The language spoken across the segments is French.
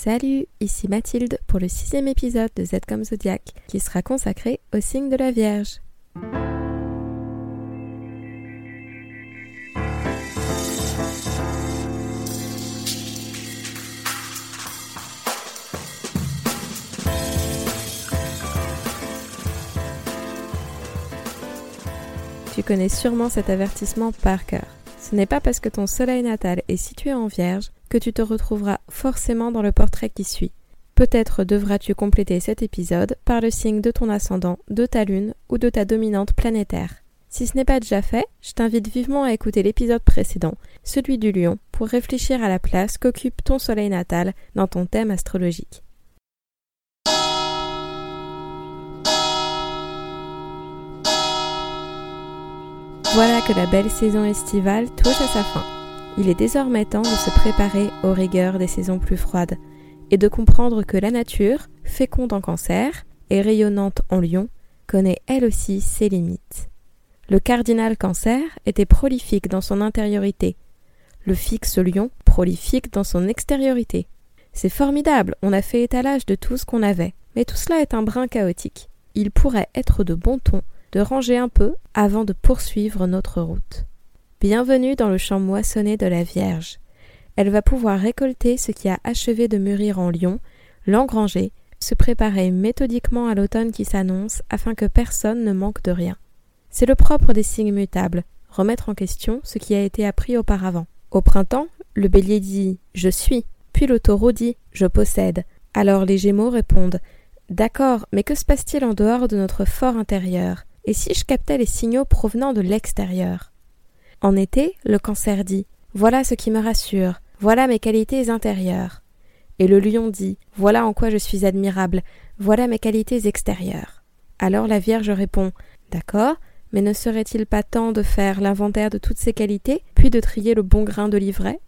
Salut, ici Mathilde pour le sixième épisode de Z comme Zodiac qui sera consacré au signe de la Vierge. Tu connais sûrement cet avertissement par cœur. Ce n'est pas parce que ton soleil natal est situé en Vierge que tu te retrouveras forcément dans le portrait qui suit. Peut-être devras-tu compléter cet épisode par le signe de ton ascendant, de ta lune ou de ta dominante planétaire. Si ce n'est pas déjà fait, je t'invite vivement à écouter l'épisode précédent, celui du lion, pour réfléchir à la place qu'occupe ton soleil natal dans ton thème astrologique. Voilà que la belle saison estivale touche à sa fin. Il est désormais temps de se préparer aux rigueurs des saisons plus froides et de comprendre que la nature, féconde en cancer et rayonnante en lion, connaît elle aussi ses limites. Le cardinal cancer était prolifique dans son intériorité, le fixe lion prolifique dans son extériorité. C'est formidable, on a fait étalage de tout ce qu'on avait, mais tout cela est un brin chaotique. Il pourrait être de bon ton de ranger un peu avant de poursuivre notre route. Bienvenue dans le champ moissonné de la Vierge. Elle va pouvoir récolter ce qui a achevé de mûrir en lion, l'engranger, se préparer méthodiquement à l'automne qui s'annonce afin que personne ne manque de rien. C'est le propre des signes mutables, remettre en question ce qui a été appris auparavant. Au printemps, le bélier dit Je suis, puis le taureau dit Je possède. Alors les gémeaux répondent D'accord, mais que se passe-t-il en dehors de notre fort intérieur? Et si je captais les signaux provenant de l'extérieur? En été, le cancer dit Voilà ce qui me rassure, voilà mes qualités intérieures. Et le lion dit Voilà en quoi je suis admirable, voilà mes qualités extérieures. Alors la Vierge répond D'accord, mais ne serait-il pas temps de faire l'inventaire de toutes ces qualités, puis de trier le bon grain de livret?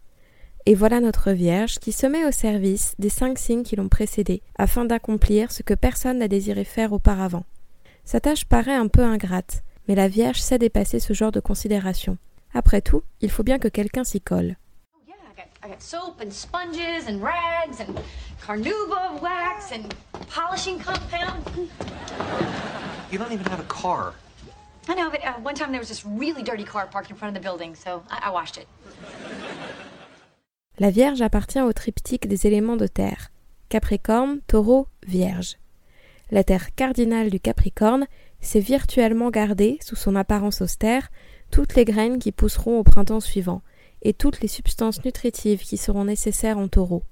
Et voilà notre Vierge qui se met au service des cinq signes qui l'ont précédé, afin d'accomplir ce que personne n'a désiré faire auparavant. Sa tâche paraît un peu ingrate, mais la Vierge sait dépasser ce genre de considération. Après tout, il faut bien que quelqu'un s'y colle. I got soap and sponges and rags and carnauba wax and polishing compound. You don't even have a car. I know, but uh, one time there was this really dirty car parked in front of the building, so I, I washed it. La Vierge appartient au triptyque des éléments de terre Capricorne, Taureau, Vierge. La terre cardinale du Capricorne s'est virtuellement gardée, sous son apparence austère, toutes les graines qui pousseront au printemps suivant, et toutes les substances nutritives qui seront nécessaires en taureau.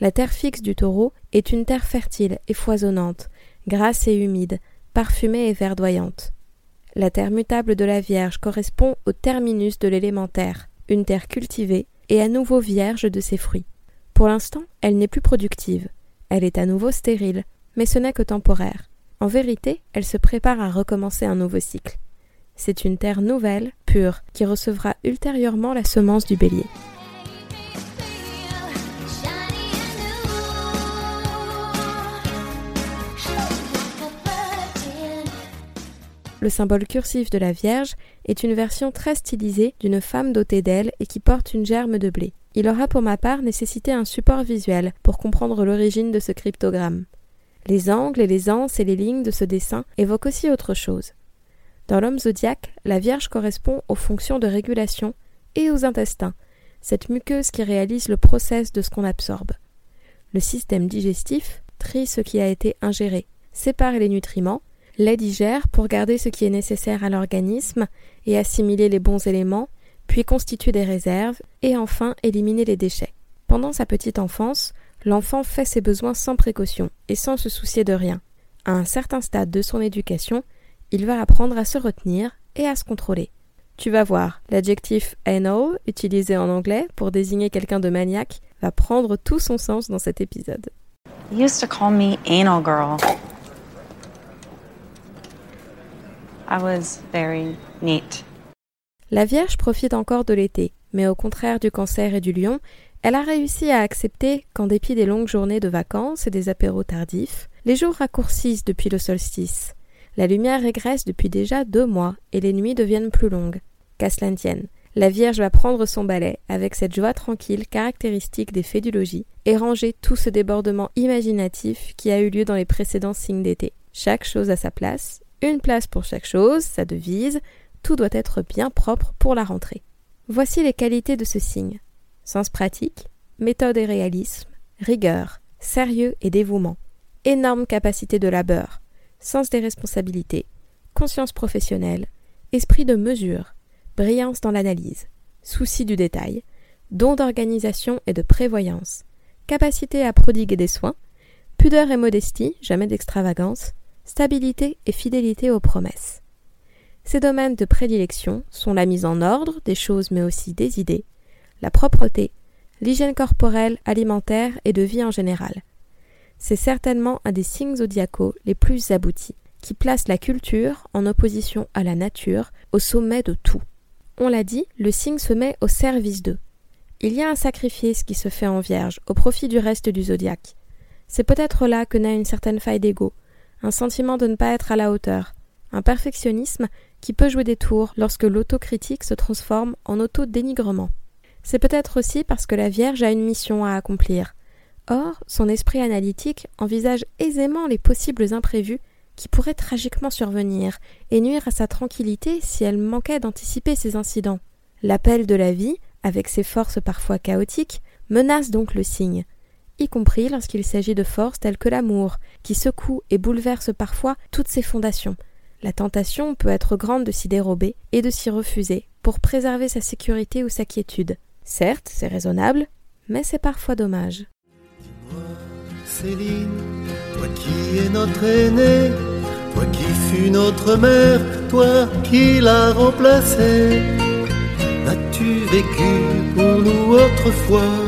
La terre fixe du taureau est une terre fertile et foisonnante, grasse et humide, parfumée et verdoyante. La terre mutable de la Vierge correspond au terminus de l'élémentaire, une terre cultivée et à nouveau vierge de ses fruits. Pour l'instant, elle n'est plus productive. Elle est à nouveau stérile, mais ce n'est que temporaire. En vérité, elle se prépare à recommencer un nouveau cycle. C'est une terre nouvelle, qui recevra ultérieurement la semence du bélier. Le symbole cursif de la Vierge est une version très stylisée d'une femme dotée d'ailes et qui porte une germe de blé. Il aura pour ma part nécessité un support visuel pour comprendre l'origine de ce cryptogramme. Les angles et les anses et les lignes de ce dessin évoquent aussi autre chose. Dans l'homme zodiaque, la Vierge correspond aux fonctions de régulation et aux intestins, cette muqueuse qui réalise le process de ce qu'on absorbe. Le système digestif trie ce qui a été ingéré, sépare les nutriments, les digère pour garder ce qui est nécessaire à l'organisme et assimiler les bons éléments, puis constitue des réserves et enfin éliminer les déchets. Pendant sa petite enfance, l'enfant fait ses besoins sans précaution et sans se soucier de rien. À un certain stade de son éducation, il va apprendre à se retenir et à se contrôler. Tu vas voir, l'adjectif anal, utilisé en anglais pour désigner quelqu'un de maniaque, va prendre tout son sens dans cet épisode. You used to call me anal girl. I was very neat. La Vierge profite encore de l'été, mais au contraire du cancer et du lion, elle a réussi à accepter qu'en dépit des longues journées de vacances et des apéros tardifs, les jours raccourcissent depuis le solstice. La lumière régresse depuis déjà deux mois et les nuits deviennent plus longues. Qu'à cela La Vierge va prendre son balai avec cette joie tranquille caractéristique des fées du logis et ranger tout ce débordement imaginatif qui a eu lieu dans les précédents signes d'été. Chaque chose à sa place, une place pour chaque chose, sa devise, tout doit être bien propre pour la rentrée. Voici les qualités de ce signe. Sens pratique, méthode et réalisme, rigueur, sérieux et dévouement, énorme capacité de labeur, sens des responsabilités, conscience professionnelle, esprit de mesure, brillance dans l'analyse, souci du détail, don d'organisation et de prévoyance, capacité à prodiguer des soins, pudeur et modestie, jamais d'extravagance, stabilité et fidélité aux promesses. Ces domaines de prédilection sont la mise en ordre des choses mais aussi des idées, la propreté, l'hygiène corporelle, alimentaire et de vie en général. C'est certainement un des signes zodiacaux les plus aboutis, qui place la culture, en opposition à la nature, au sommet de tout. On l'a dit, le signe se met au service d'eux. Il y a un sacrifice qui se fait en vierge au profit du reste du zodiaque. C'est peut-être là que naît une certaine faille d'ego, un sentiment de ne pas être à la hauteur, un perfectionnisme qui peut jouer des tours lorsque l'autocritique se transforme en auto-dénigrement. C'est peut-être aussi parce que la Vierge a une mission à accomplir. Or, son esprit analytique envisage aisément les possibles imprévus qui pourraient tragiquement survenir et nuire à sa tranquillité si elle manquait d'anticiper ces incidents. L'appel de la vie, avec ses forces parfois chaotiques, menace donc le signe, y compris lorsqu'il s'agit de forces telles que l'amour, qui secoue et bouleverse parfois toutes ses fondations. La tentation peut être grande de s'y dérober et de s'y refuser pour préserver sa sécurité ou sa quiétude. Certes, c'est raisonnable, mais c'est parfois dommage. Céline, toi qui es notre aînée, toi qui fus notre mère, toi qui l'as remplacée, as-tu vécu pour nous autrefois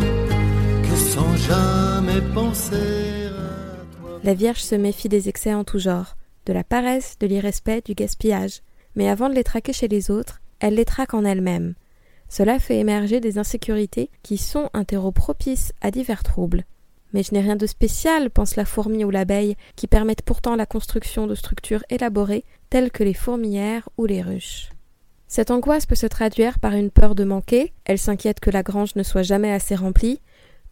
que sans jamais penser à toi? La Vierge se méfie des excès en tout genre, de la paresse, de l'irrespect, du gaspillage. Mais avant de les traquer chez les autres, elle les traque en elle-même. Cela fait émerger des insécurités qui sont un terreau propice à divers troubles. Mais je n'ai rien de spécial, pense la fourmi ou l'abeille, qui permettent pourtant la construction de structures élaborées telles que les fourmilières ou les ruches. Cette angoisse peut se traduire par une peur de manquer, elle s'inquiète que la grange ne soit jamais assez remplie,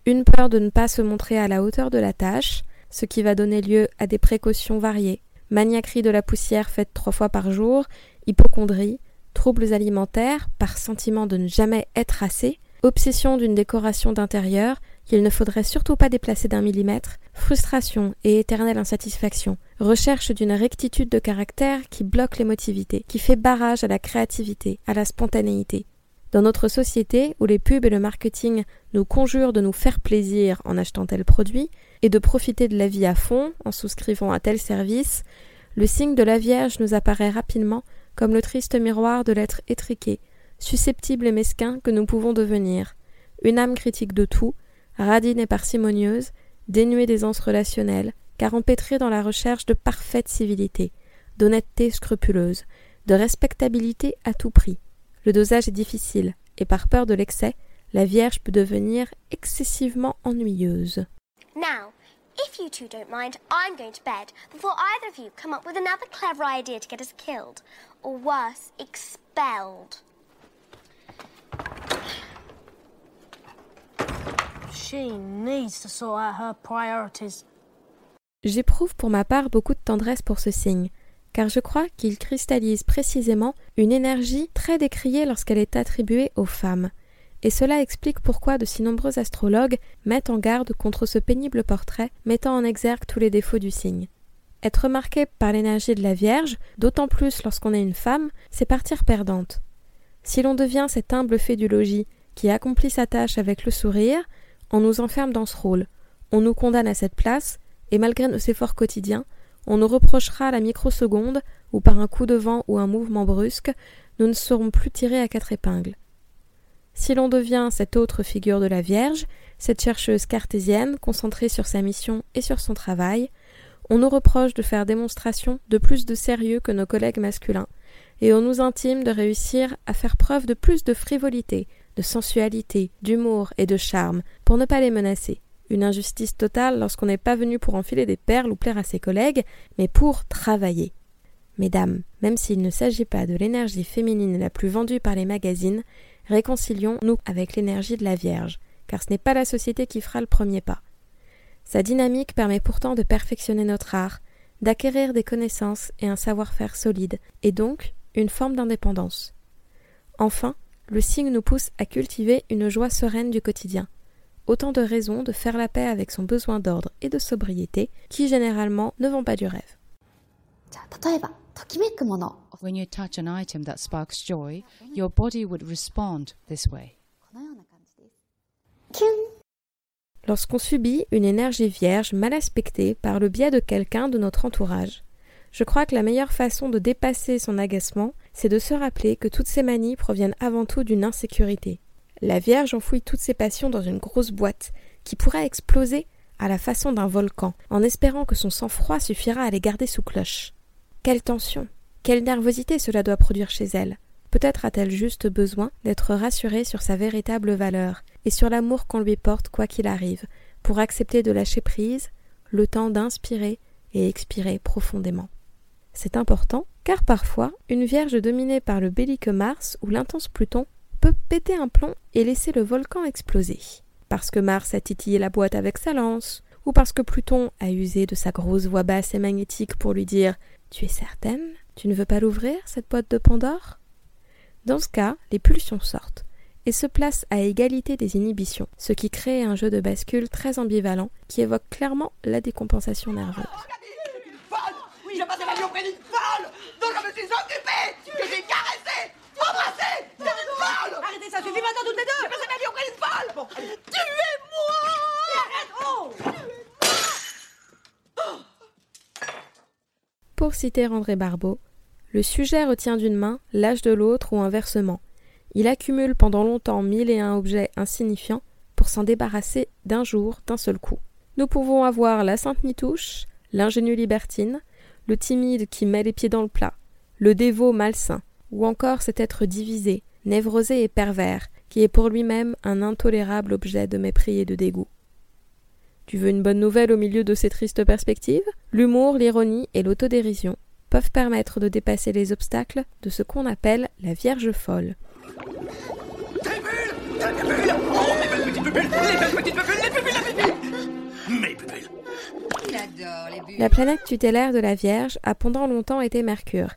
une peur de ne pas se montrer à la hauteur de la tâche, ce qui va donner lieu à des précautions variées, maniaquerie de la poussière faite trois fois par jour, hypochondrie, troubles alimentaires par sentiment de ne jamais être assez, obsession d'une décoration d'intérieur qu'il ne faudrait surtout pas déplacer d'un millimètre, frustration et éternelle insatisfaction, recherche d'une rectitude de caractère qui bloque l'émotivité, qui fait barrage à la créativité, à la spontanéité. Dans notre société, où les pubs et le marketing nous conjurent de nous faire plaisir en achetant tel produit, et de profiter de la vie à fond en souscrivant à tel service, le signe de la Vierge nous apparaît rapidement comme le triste miroir de l'être étriqué, susceptible et mesquin que nous pouvons devenir, une âme critique de tout, radine et parcimonieuse, dénuée d'aisance relationnelle, car empêtrée dans la recherche de parfaite civilité, d'honnêteté scrupuleuse, de respectabilité à tout prix. Le dosage est difficile, et par peur de l'excès, la Vierge peut devenir excessivement ennuyeuse. Now, if you two don't mind, I'm going to bed before either of you come up with another clever idea to get us killed, or worse, expelled. J'éprouve pour ma part beaucoup de tendresse pour ce signe, car je crois qu'il cristallise précisément une énergie très décriée lorsqu'elle est attribuée aux femmes, et cela explique pourquoi de si nombreux astrologues mettent en garde contre ce pénible portrait mettant en exergue tous les défauts du signe. Être marqué par l'énergie de la Vierge, d'autant plus lorsqu'on est une femme, c'est partir perdante. Si l'on devient cet humble fait du logis qui accomplit sa tâche avec le sourire, on nous enferme dans ce rôle, on nous condamne à cette place, et malgré nos efforts quotidiens, on nous reprochera à la microseconde, ou par un coup de vent ou un mouvement brusque, nous ne serons plus tirés à quatre épingles. Si l'on devient cette autre figure de la Vierge, cette chercheuse cartésienne concentrée sur sa mission et sur son travail, on nous reproche de faire démonstration de plus de sérieux que nos collègues masculins, et on nous intime de réussir à faire preuve de plus de frivolité, de sensualité, d'humour et de charme, pour ne pas les menacer. Une injustice totale lorsqu'on n'est pas venu pour enfiler des perles ou plaire à ses collègues, mais pour travailler. Mesdames, même s'il ne s'agit pas de l'énergie féminine la plus vendue par les magazines, réconcilions-nous avec l'énergie de la Vierge, car ce n'est pas la société qui fera le premier pas. Sa dynamique permet pourtant de perfectionner notre art, d'acquérir des connaissances et un savoir-faire solide, et donc une forme d'indépendance. Enfin, le signe nous pousse à cultiver une joie sereine du quotidien. Autant de raisons de faire la paix avec son besoin d'ordre et de sobriété qui généralement ne vont pas du rêve. When you touch an item that sparks joy, your body would respond this way. Lorsqu'on subit une énergie vierge mal aspectée par le biais de quelqu'un de notre entourage, je crois que la meilleure façon de dépasser son agacement c'est de se rappeler que toutes ces manies proviennent avant tout d'une insécurité. La Vierge enfouit toutes ses passions dans une grosse boîte, qui pourrait exploser à la façon d'un volcan, en espérant que son sang-froid suffira à les garder sous cloche. Quelle tension, quelle nervosité cela doit produire chez elle. Peut-être a-t-elle juste besoin d'être rassurée sur sa véritable valeur et sur l'amour qu'on lui porte quoi qu'il arrive, pour accepter de lâcher prise, le temps d'inspirer et expirer profondément. C'est important, car parfois, une vierge dominée par le belliqueux Mars ou l'intense Pluton peut péter un plomb et laisser le volcan exploser. Parce que Mars a titillé la boîte avec sa lance, ou parce que Pluton a usé de sa grosse voix basse et magnétique pour lui dire Tu es certaine? Tu ne veux pas l'ouvrir, cette boîte de Pandore? Dans ce cas, les pulsions sortent et se placent à égalité des inhibitions, ce qui crée un jeu de bascule très ambivalent qui évoque clairement la décompensation nerveuse. Oui, j'ai passé ma vie auprès d'une folle dont je me suis occupé, que j'ai caressé, embrassé C'est une folle Arrêtez ça, suffit maintenant toutes les deux J'ai passé ma vie auprès d'une folle Bon, allez. Tuez-moi Arrête, oh Pour citer André Barbeau, le sujet retient d'une main l'âge de l'autre ou inversement. Il accumule pendant longtemps mille et un objets insignifiants pour s'en débarrasser d'un jour, d'un seul coup. Nous pouvons avoir la sainte nitouche, l'ingénue libertine, le timide qui met les pieds dans le plat, le dévot malsain, ou encore cet être divisé, névrosé et pervers, qui est pour lui-même un intolérable objet de mépris et de dégoût. Tu veux une bonne nouvelle au milieu de ces tristes perspectives? L'humour, l'ironie et l'autodérision peuvent permettre de dépasser les obstacles de ce qu'on appelle la Vierge folle. La planète tutélaire de la Vierge a pendant longtemps été Mercure,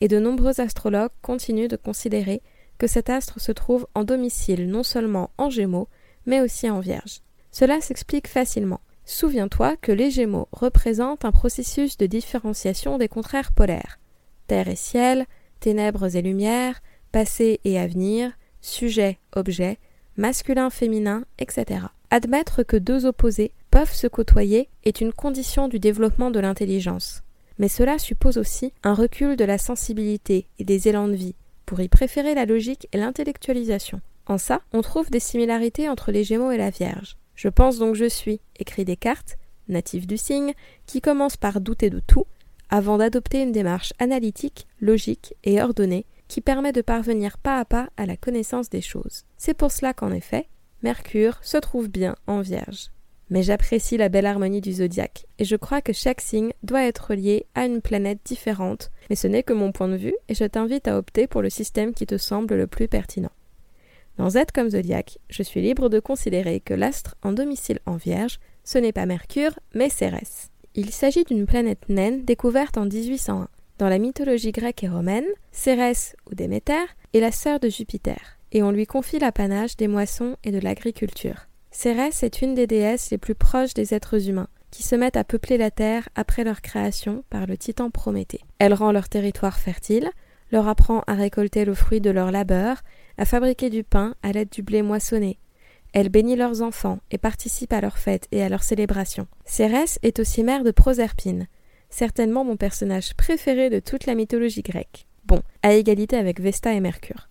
et de nombreux astrologues continuent de considérer que cet astre se trouve en domicile non seulement en Gémeaux, mais aussi en Vierge. Cela s'explique facilement. Souviens-toi que les Gémeaux représentent un processus de différenciation des contraires polaires. Terre et ciel, ténèbres et lumière, passé et avenir, sujet, objet, masculin, féminin, etc. Admettre que deux opposés peuvent se côtoyer est une condition du développement de l'intelligence. Mais cela suppose aussi un recul de la sensibilité et des élans de vie, pour y préférer la logique et l'intellectualisation. En ça, on trouve des similarités entre les Gémeaux et la Vierge. Je pense donc je suis, écrit Descartes, natif du signe, qui commence par douter de tout, avant d'adopter une démarche analytique, logique et ordonnée qui permet de parvenir pas à pas à la connaissance des choses. C'est pour cela qu'en effet, Mercure se trouve bien en Vierge. Mais j'apprécie la belle harmonie du zodiaque, et je crois que chaque signe doit être lié à une planète différente, mais ce n'est que mon point de vue, et je t'invite à opter pour le système qui te semble le plus pertinent. Dans Z comme zodiaque, je suis libre de considérer que l'astre en domicile en Vierge, ce n'est pas Mercure, mais Cérès. Il s'agit d'une planète naine découverte en 1801. Dans la mythologie grecque et romaine, Cérès ou Déméter est la sœur de Jupiter, et on lui confie l'apanage des moissons et de l'agriculture. Cérès est une des déesses les plus proches des êtres humains, qui se mettent à peupler la terre après leur création par le titan Prométhée. Elle rend leur territoire fertile, leur apprend à récolter le fruit de leur labeur, à fabriquer du pain à l'aide du blé moissonné. Elle bénit leurs enfants et participe à leurs fêtes et à leurs célébrations. Cérès est aussi mère de Proserpine, certainement mon personnage préféré de toute la mythologie grecque. Bon, à égalité avec Vesta et Mercure.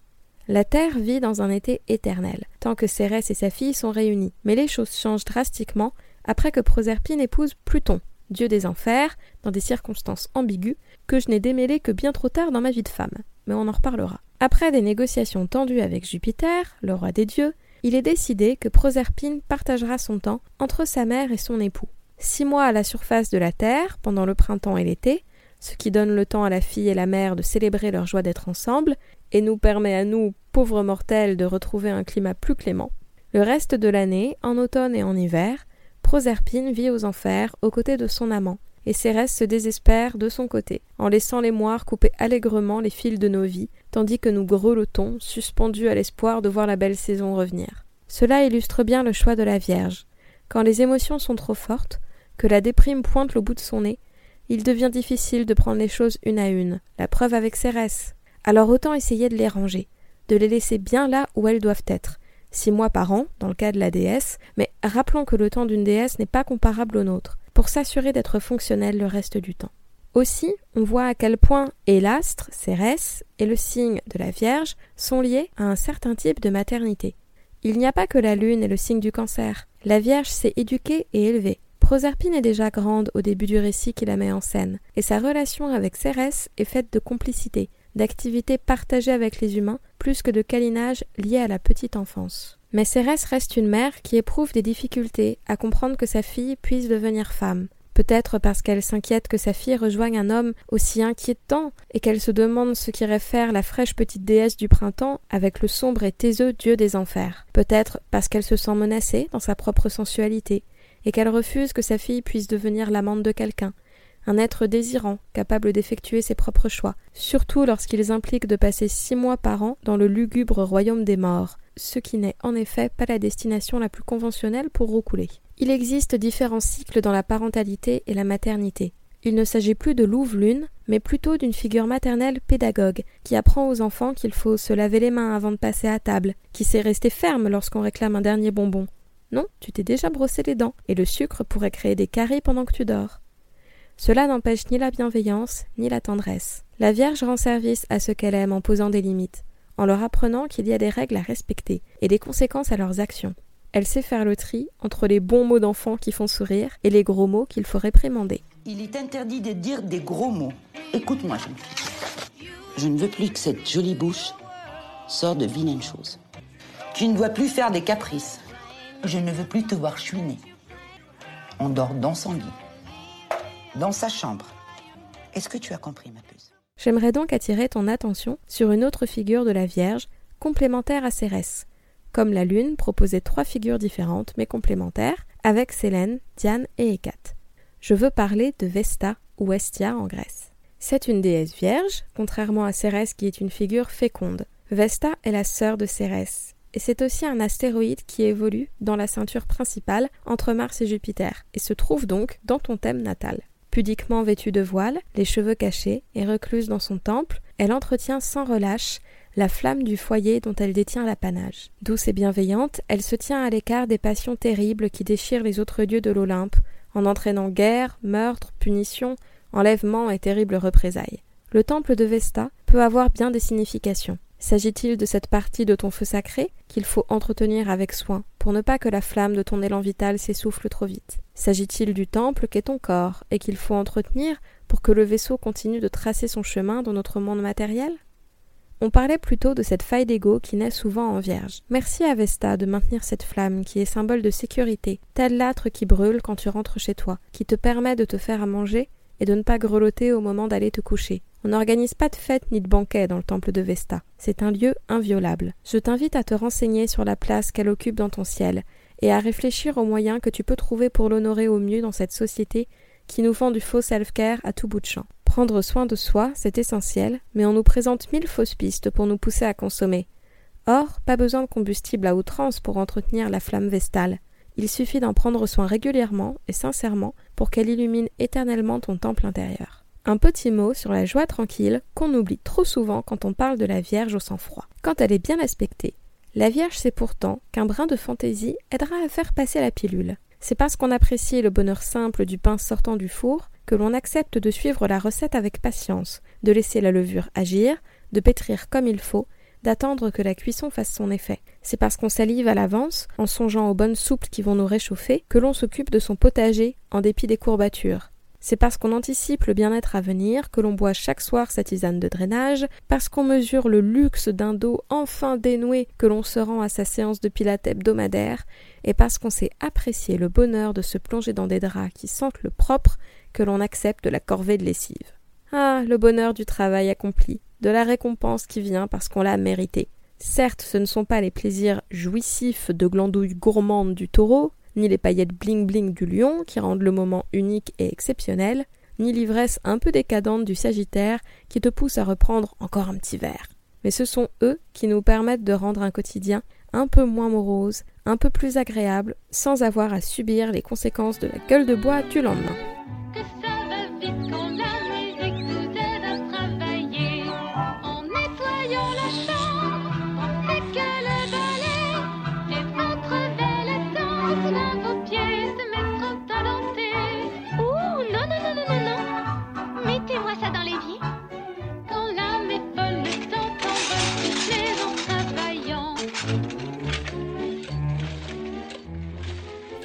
La Terre vit dans un été éternel, tant que Cérès et sa fille sont réunis, mais les choses changent drastiquement après que Proserpine épouse Pluton, dieu des enfers, dans des circonstances ambiguës, que je n'ai démêlées que bien trop tard dans ma vie de femme. Mais on en reparlera. Après des négociations tendues avec Jupiter, le roi des dieux, il est décidé que Proserpine partagera son temps entre sa mère et son époux. Six mois à la surface de la Terre, pendant le printemps et l'été, ce qui donne le temps à la fille et la mère de célébrer leur joie d'être ensemble, et nous permet à nous, pauvres mortels de retrouver un climat plus clément, le reste de l'année, en automne et en hiver, Proserpine vit aux enfers aux côtés de son amant, et Cérès se désespère de son côté, en laissant les moires couper allègrement les fils de nos vies, tandis que nous grelottons, suspendus à l'espoir de voir la belle saison revenir. Cela illustre bien le choix de la Vierge. Quand les émotions sont trop fortes, que la déprime pointe le bout de son nez, il devient difficile de prendre les choses une à une, la preuve avec Cérès. Alors autant essayer de les ranger, de les laisser bien là où elles doivent être, six mois par an, dans le cas de la déesse, mais rappelons que le temps d'une déesse n'est pas comparable au nôtre, pour s'assurer d'être fonctionnel le reste du temps. Aussi, on voit à quel point et l'astre, Cérès, et le signe de la Vierge sont liés à un certain type de maternité. Il n'y a pas que la lune et le signe du cancer. La Vierge s'est éduquée et élevée. Proserpine est déjà grande au début du récit qui la met en scène, et sa relation avec Cérès est faite de complicité, d'activités partagées avec les humains, plus que de câlinage lié à la petite enfance. Mais Cérès reste une mère qui éprouve des difficultés à comprendre que sa fille puisse devenir femme. Peut-être parce qu'elle s'inquiète que sa fille rejoigne un homme aussi inquiétant et qu'elle se demande ce qu'irait faire la fraîche petite déesse du printemps avec le sombre et taiseux dieu des enfers. Peut-être parce qu'elle se sent menacée dans sa propre sensualité et qu'elle refuse que sa fille puisse devenir l'amante de quelqu'un, un être désirant, capable d'effectuer ses propres choix, surtout lorsqu'ils impliquent de passer six mois par an dans le lugubre royaume des morts, ce qui n'est en effet pas la destination la plus conventionnelle pour roucouler. Il existe différents cycles dans la parentalité et la maternité. Il ne s'agit plus de louve-lune, mais plutôt d'une figure maternelle pédagogue, qui apprend aux enfants qu'il faut se laver les mains avant de passer à table, qui sait rester ferme lorsqu'on réclame un dernier bonbon, non, tu t'es déjà brossé les dents, et le sucre pourrait créer des caries pendant que tu dors. Cela n'empêche ni la bienveillance, ni la tendresse. La Vierge rend service à ceux qu'elle aime en posant des limites, en leur apprenant qu'il y a des règles à respecter et des conséquences à leurs actions. Elle sait faire le tri entre les bons mots d'enfant qui font sourire et les gros mots qu'il faut réprimander. Il est interdit de dire des gros mots. Écoute-moi, jeune fille. Je ne veux plus que cette jolie bouche sorte de vilaines choses. Tu ne dois plus faire des caprices. Je ne veux plus te voir chouiner. On dort dans son lit, dans sa chambre. Est-ce que tu as compris, ma puce? J'aimerais donc attirer ton attention sur une autre figure de la Vierge, complémentaire à Cérès. Comme la Lune proposait trois figures différentes mais complémentaires, avec Sélène, Diane et Hécate. Je veux parler de Vesta ou Estia en Grèce. C'est une déesse vierge, contrairement à Cérès qui est une figure féconde. Vesta est la sœur de Cérès, et c'est aussi un astéroïde qui évolue dans la ceinture principale entre Mars et Jupiter, et se trouve donc dans ton thème natal. Pudiquement vêtue de voile, les cheveux cachés et recluse dans son temple, elle entretient sans relâche la flamme du foyer dont elle détient l'apanage. Douce et bienveillante, elle se tient à l'écart des passions terribles qui déchirent les autres dieux de l'Olympe, en entraînant guerre, meurtre, punition, enlèvement et terribles représailles. Le temple de Vesta peut avoir bien des significations. S'agit-il de cette partie de ton feu sacré qu'il faut entretenir avec soin pour ne pas que la flamme de ton élan vital s'essouffle trop vite? S'agit-il du temple qu'est ton corps et qu'il faut entretenir pour que le vaisseau continue de tracer son chemin dans notre monde matériel? On parlait plutôt de cette faille d'ego qui naît souvent en vierge. Merci à Vesta de maintenir cette flamme qui est symbole de sécurité, tel l'âtre qui brûle quand tu rentres chez toi, qui te permet de te faire à manger et de ne pas grelotter au moment d'aller te coucher. On n'organise pas de fête ni de banquet dans le temple de Vesta. C'est un lieu inviolable. Je t'invite à te renseigner sur la place qu'elle occupe dans ton ciel et à réfléchir aux moyens que tu peux trouver pour l'honorer au mieux dans cette société qui nous vend du faux self-care à tout bout de champ. Prendre soin de soi, c'est essentiel, mais on nous présente mille fausses pistes pour nous pousser à consommer. Or, pas besoin de combustible à outrance pour entretenir la flamme vestale. Il suffit d'en prendre soin régulièrement et sincèrement pour qu'elle illumine éternellement ton temple intérieur. Un petit mot sur la joie tranquille qu'on oublie trop souvent quand on parle de la Vierge au sang-froid. Quand elle est bien aspectée, la Vierge sait pourtant qu'un brin de fantaisie aidera à faire passer la pilule. C'est parce qu'on apprécie le bonheur simple du pain sortant du four que l'on accepte de suivre la recette avec patience, de laisser la levure agir, de pétrir comme il faut, d'attendre que la cuisson fasse son effet. C'est parce qu'on salive à l'avance, en songeant aux bonnes soupes qui vont nous réchauffer, que l'on s'occupe de son potager en dépit des courbatures. C'est parce qu'on anticipe le bien-être à venir que l'on boit chaque soir sa tisane de drainage, parce qu'on mesure le luxe d'un dos enfin dénoué que l'on se rend à sa séance de pilates hebdomadaire, et parce qu'on sait apprécier le bonheur de se plonger dans des draps qui sentent le propre que l'on accepte la corvée de lessive. Ah, le bonheur du travail accompli, de la récompense qui vient parce qu'on l'a mérité. Certes, ce ne sont pas les plaisirs jouissifs de glandouilles gourmandes du taureau, ni les paillettes bling-bling du lion qui rendent le moment unique et exceptionnel, ni l'ivresse un peu décadente du Sagittaire qui te pousse à reprendre encore un petit verre. Mais ce sont eux qui nous permettent de rendre un quotidien un peu moins morose, un peu plus agréable, sans avoir à subir les conséquences de la gueule de bois du lendemain.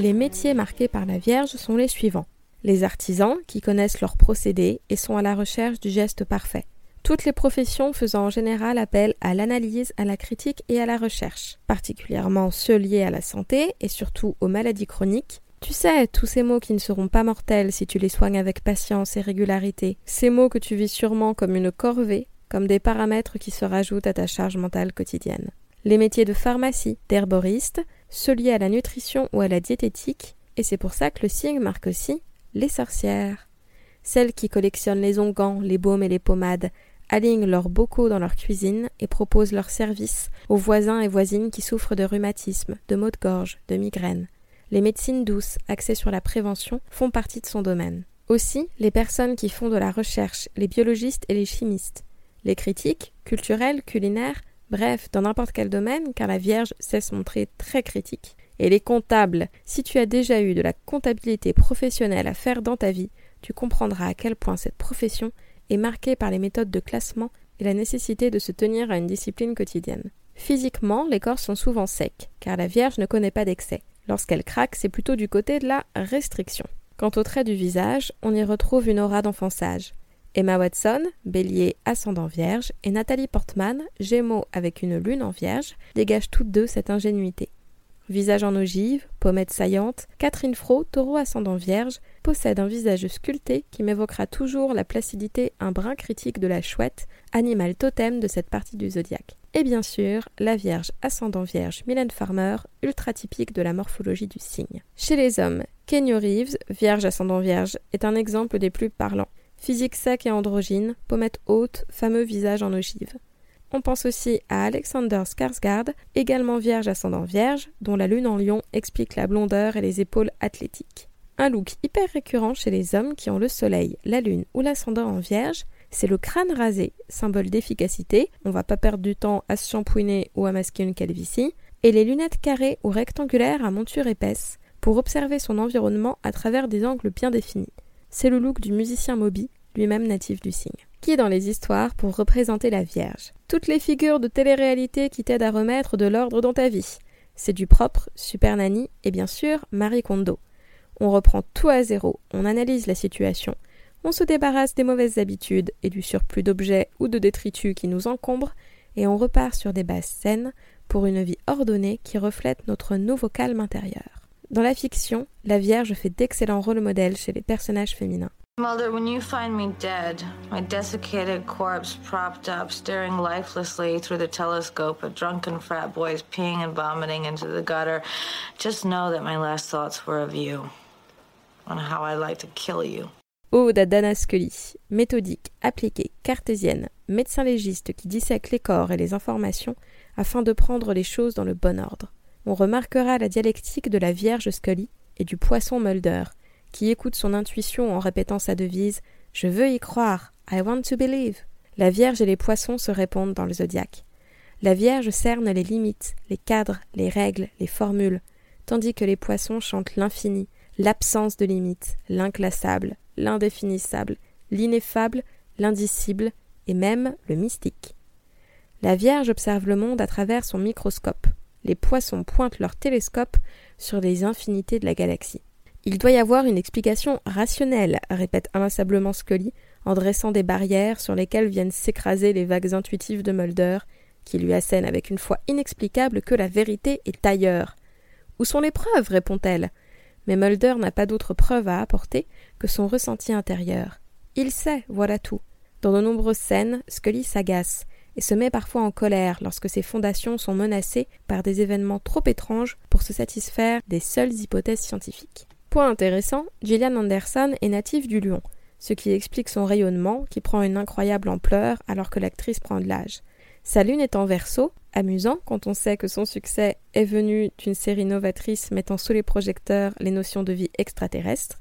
Les métiers marqués par la Vierge sont les suivants. Les artisans, qui connaissent leurs procédés et sont à la recherche du geste parfait. Toutes les professions faisant en général appel à l'analyse, à la critique et à la recherche, particulièrement ceux liés à la santé et surtout aux maladies chroniques. Tu sais, tous ces mots qui ne seront pas mortels si tu les soignes avec patience et régularité, ces mots que tu vis sûrement comme une corvée, comme des paramètres qui se rajoutent à ta charge mentale quotidienne. Les métiers de pharmacie, d'herboriste, ceux liés à la nutrition ou à la diététique, et c'est pour ça que le signe marque aussi les sorcières. Celles qui collectionnent les onguents, les baumes et les pommades, alignent leurs bocaux dans leur cuisine et proposent leurs services aux voisins et voisines qui souffrent de rhumatisme, de maux de gorge, de migraines. Les médecines douces, axées sur la prévention, font partie de son domaine. Aussi, les personnes qui font de la recherche, les biologistes et les chimistes. Les critiques, culturelles, culinaires, Bref, dans n'importe quel domaine, car la Vierge sait se montrer très critique. Et les comptables, si tu as déjà eu de la comptabilité professionnelle à faire dans ta vie, tu comprendras à quel point cette profession est marquée par les méthodes de classement et la nécessité de se tenir à une discipline quotidienne. Physiquement, les corps sont souvent secs, car la Vierge ne connaît pas d'excès. Lorsqu'elle craque, c'est plutôt du côté de la restriction. Quant aux traits du visage, on y retrouve une aura d'enfonçage. Emma Watson, bélier ascendant vierge, et Nathalie Portman, gémeaux avec une lune en vierge, dégagent toutes deux cette ingénuité. Visage en ogive, pommettes saillantes, Catherine Fro, taureau ascendant vierge, possède un visage sculpté qui m'évoquera toujours la placidité un brin critique de la chouette, animal totem de cette partie du zodiaque. Et bien sûr, la Vierge ascendant Vierge Mylène Farmer, ultra typique de la morphologie du signe. Chez les hommes, Kenyo Reeves, Vierge ascendant Vierge, est un exemple des plus parlants. Physique sec et androgyne, pommettes hautes, fameux visage en ogive. On pense aussi à Alexander Skarsgård, également vierge ascendant vierge, dont la lune en lion explique la blondeur et les épaules athlétiques. Un look hyper récurrent chez les hommes qui ont le soleil, la lune ou l'ascendant en vierge, c'est le crâne rasé, symbole d'efficacité, on va pas perdre du temps à se shampouiner ou à masquer une calvitie, et les lunettes carrées ou rectangulaires à monture épaisse, pour observer son environnement à travers des angles bien définis c'est le look du musicien Moby, lui-même natif du signe, qui est dans les histoires pour représenter la Vierge. Toutes les figures de télé-réalité qui t'aident à remettre de l'ordre dans ta vie. C'est du propre, Super Nanny et bien sûr Marie Kondo. On reprend tout à zéro, on analyse la situation, on se débarrasse des mauvaises habitudes et du surplus d'objets ou de détritus qui nous encombrent, et on repart sur des bases saines pour une vie ordonnée qui reflète notre nouveau calme intérieur. Dans la fiction, la Vierge fait d'excellents rôles modèles chez les personnages féminins. Mulder, when you find me dead, my desiccated corpse propped up, staring lifelessly through the telescope at drunken frat boys peeing and vomiting into the gutter, just know that my last thoughts were of you, on how I'd like to kill you. Ode à Dana Scully, méthodique, appliquée, cartésienne, médecin légiste qui dissèque les corps et les informations afin de prendre les choses dans le bon ordre on remarquera la dialectique de la Vierge Scully et du poisson Mulder, qui écoute son intuition en répétant sa devise Je veux y croire, I want to believe. La Vierge et les poissons se répondent dans le zodiaque. La Vierge cerne les limites, les cadres, les règles, les formules, tandis que les poissons chantent l'infini, l'absence de limites, l'inclassable, l'indéfinissable, l'ineffable, l'indicible et même le mystique. La Vierge observe le monde à travers son microscope, les poissons pointent leur télescope sur les infinités de la galaxie. Il doit y avoir une explication rationnelle, répète inlassablement Scully, en dressant des barrières sur lesquelles viennent s'écraser les vagues intuitives de Mulder, qui lui assène avec une foi inexplicable que la vérité est ailleurs. Où sont les preuves? répond-elle. Mais Mulder n'a pas d'autre preuve à apporter que son ressenti intérieur. Il sait, voilà tout. Dans de nombreuses scènes, Scully s'agace, et se met parfois en colère lorsque ses fondations sont menacées par des événements trop étranges pour se satisfaire des seules hypothèses scientifiques. Point intéressant, Gillian Anderson est native du Lion, ce qui explique son rayonnement qui prend une incroyable ampleur alors que l'actrice prend de l'âge. Sa lune est en verso, amusant quand on sait que son succès est venu d'une série novatrice mettant sous les projecteurs les notions de vie extraterrestre,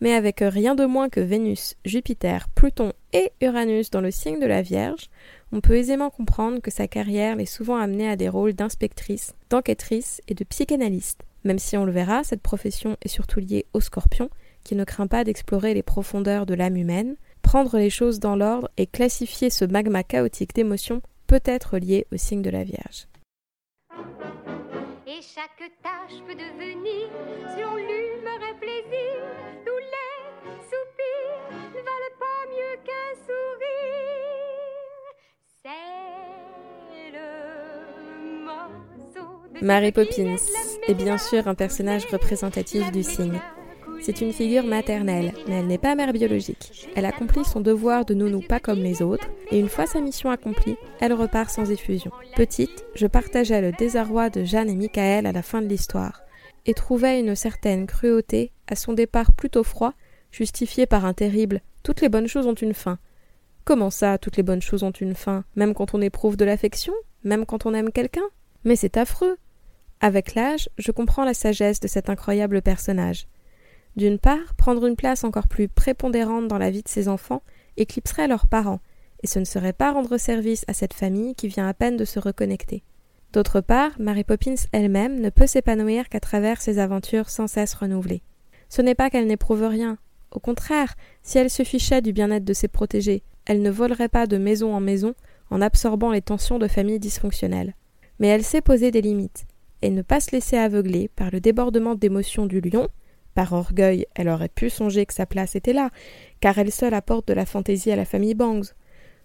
mais avec rien de moins que Vénus, Jupiter, Pluton et Uranus dans le signe de la Vierge, on peut aisément comprendre que sa carrière l'est souvent amenée à des rôles d'inspectrice, d'enquêtrice et de psychanalyste. Même si on le verra, cette profession est surtout liée au scorpion, qui ne craint pas d'explorer les profondeurs de l'âme humaine, prendre les choses dans l'ordre et classifier ce magma chaotique d'émotions peut être lié au signe de la Vierge. Et chaque tâche peut devenir, selon l'humeur et plaisir, tous les soupirs ne valent pas mieux qu'un sourire. C'est le morceau de Mary Poppins est bien sûr un personnage représentatif du signe. C'est une figure maternelle, mais elle n'est pas mère biologique. Elle accomplit son devoir de nounou pas comme les autres, et une fois sa mission accomplie, elle repart sans effusion. Petite, je partageais le désarroi de Jeanne et Michael à la fin de l'histoire, et trouvais une certaine cruauté à son départ plutôt froid, justifié par un terrible Toutes les bonnes choses ont une fin. Comment ça, toutes les bonnes choses ont une fin, même quand on éprouve de l'affection, même quand on aime quelqu'un? Mais c'est affreux. Avec l'âge, je comprends la sagesse de cet incroyable personnage. D'une part, prendre une place encore plus prépondérante dans la vie de ses enfants éclipserait leurs parents, et ce ne serait pas rendre service à cette famille qui vient à peine de se reconnecter. D'autre part, Mary Poppins elle-même ne peut s'épanouir qu'à travers ses aventures sans cesse renouvelées. Ce n'est pas qu'elle n'éprouve rien. Au contraire, si elle se fichait du bien-être de ses protégés, elle ne volerait pas de maison en maison en absorbant les tensions de familles dysfonctionnelles. Mais elle sait poser des limites, et ne pas se laisser aveugler par le débordement d'émotions du lion, par orgueil, elle aurait pu songer que sa place était là, car elle seule apporte de la fantaisie à la famille Bangs.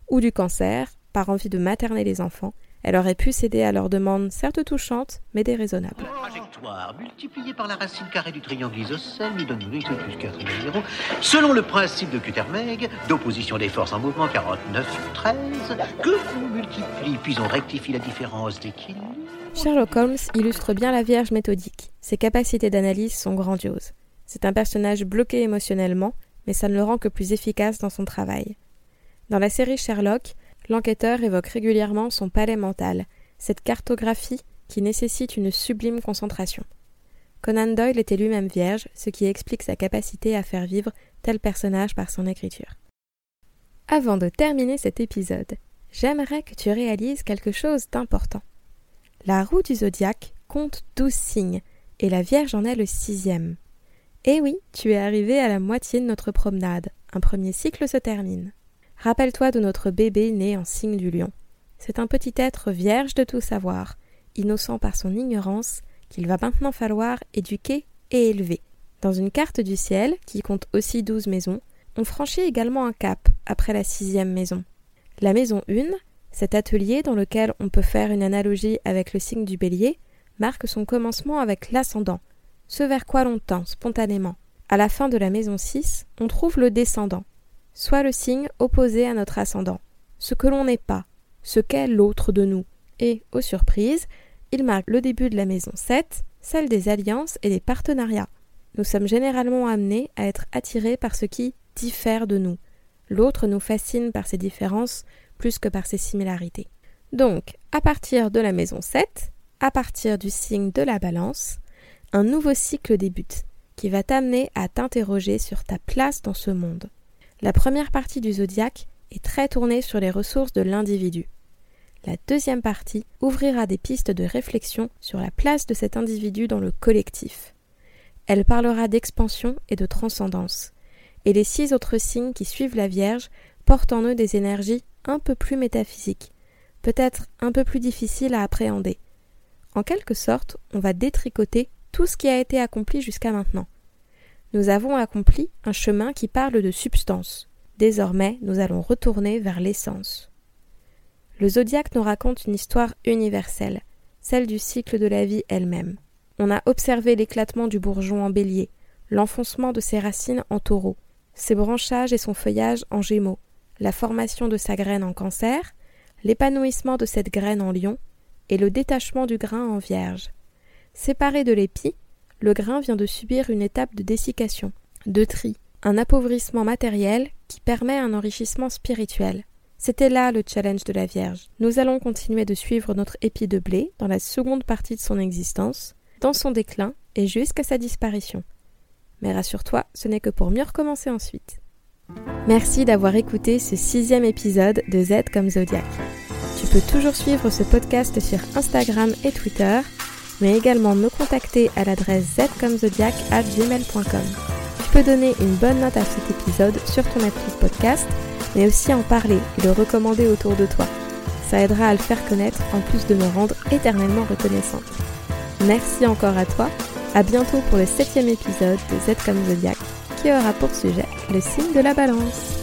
Ou du cancer, par envie de materner les enfants, elle aurait pu céder à leurs demandes certes touchantes, mais déraisonnables. Trajectoire multipliée par la racine carrée du triangle isocèle nous donne x plus 4 égale 0. Selon le principe de Quatermain, d'opposition des forces en mouvement 49, 13, que l'on multiplie, puis on rectifie la différence d'équilibre. Sherlock Holmes illustre bien la Vierge méthodique. Ses capacités d'analyse sont grandioses. C'est un personnage bloqué émotionnellement, mais ça ne le rend que plus efficace dans son travail. Dans la série Sherlock, l'enquêteur évoque régulièrement son palais mental, cette cartographie qui nécessite une sublime concentration. Conan Doyle était lui-même vierge, ce qui explique sa capacité à faire vivre tel personnage par son écriture. Avant de terminer cet épisode, j'aimerais que tu réalises quelque chose d'important. La roue du zodiaque compte douze signes, et la Vierge en est le sixième. Eh oui, tu es arrivé à la moitié de notre promenade. Un premier cycle se termine. Rappelle-toi de notre bébé né en signe du lion. C'est un petit être vierge de tout savoir, innocent par son ignorance, qu'il va maintenant falloir éduquer et élever. Dans une carte du ciel, qui compte aussi douze maisons, on franchit également un cap après la sixième maison. La maison 1, cet atelier dans lequel on peut faire une analogie avec le signe du bélier, marque son commencement avec l'ascendant, ce vers quoi l'on tend spontanément. À la fin de la maison 6, on trouve le descendant, soit le signe opposé à notre ascendant, ce que l'on n'est pas, ce qu'est l'autre de nous. Et, aux surprises, il marque le début de la maison 7, celle des alliances et des partenariats. Nous sommes généralement amenés à être attirés par ce qui diffère de nous. L'autre nous fascine par ses différences plus que par ses similarités. Donc, à partir de la maison 7, à partir du signe de la balance, un nouveau cycle débute, qui va t'amener à t'interroger sur ta place dans ce monde. La première partie du zodiaque est très tournée sur les ressources de l'individu. La deuxième partie ouvrira des pistes de réflexion sur la place de cet individu dans le collectif. Elle parlera d'expansion et de transcendance, et les six autres signes qui suivent la Vierge portent en eux des énergies un peu plus métaphysiques, peut-être un peu plus difficiles à appréhender. En quelque sorte, on va détricoter tout ce qui a été accompli jusqu'à maintenant. Nous avons accompli un chemin qui parle de substance. Désormais, nous allons retourner vers l'essence. Le zodiaque nous raconte une histoire universelle, celle du cycle de la vie elle-même. On a observé l'éclatement du bourgeon en bélier, l'enfoncement de ses racines en taureau, ses branchages et son feuillage en gémeaux, la formation de sa graine en cancer, l'épanouissement de cette graine en lion et le détachement du grain en vierge. Séparé de l'épi, le grain vient de subir une étape de dessiccation, de tri, un appauvrissement matériel qui permet un enrichissement spirituel. C'était là le challenge de la Vierge. Nous allons continuer de suivre notre épi de blé dans la seconde partie de son existence, dans son déclin et jusqu'à sa disparition. Mais rassure-toi, ce n'est que pour mieux recommencer ensuite. Merci d'avoir écouté ce sixième épisode de Z comme Zodiac. Tu peux toujours suivre ce podcast sur Instagram et Twitter, mais également me contacter à l'adresse zcomzodiac@gmail.com. Tu peux donner une bonne note à cet épisode sur ton appli podcast, mais aussi en parler et le recommander autour de toi. Ça aidera à le faire connaître en plus de me rendre éternellement reconnaissante. Merci encore à toi. À bientôt pour le septième épisode de Z comme Zodiac qui aura pour sujet le signe de la balance.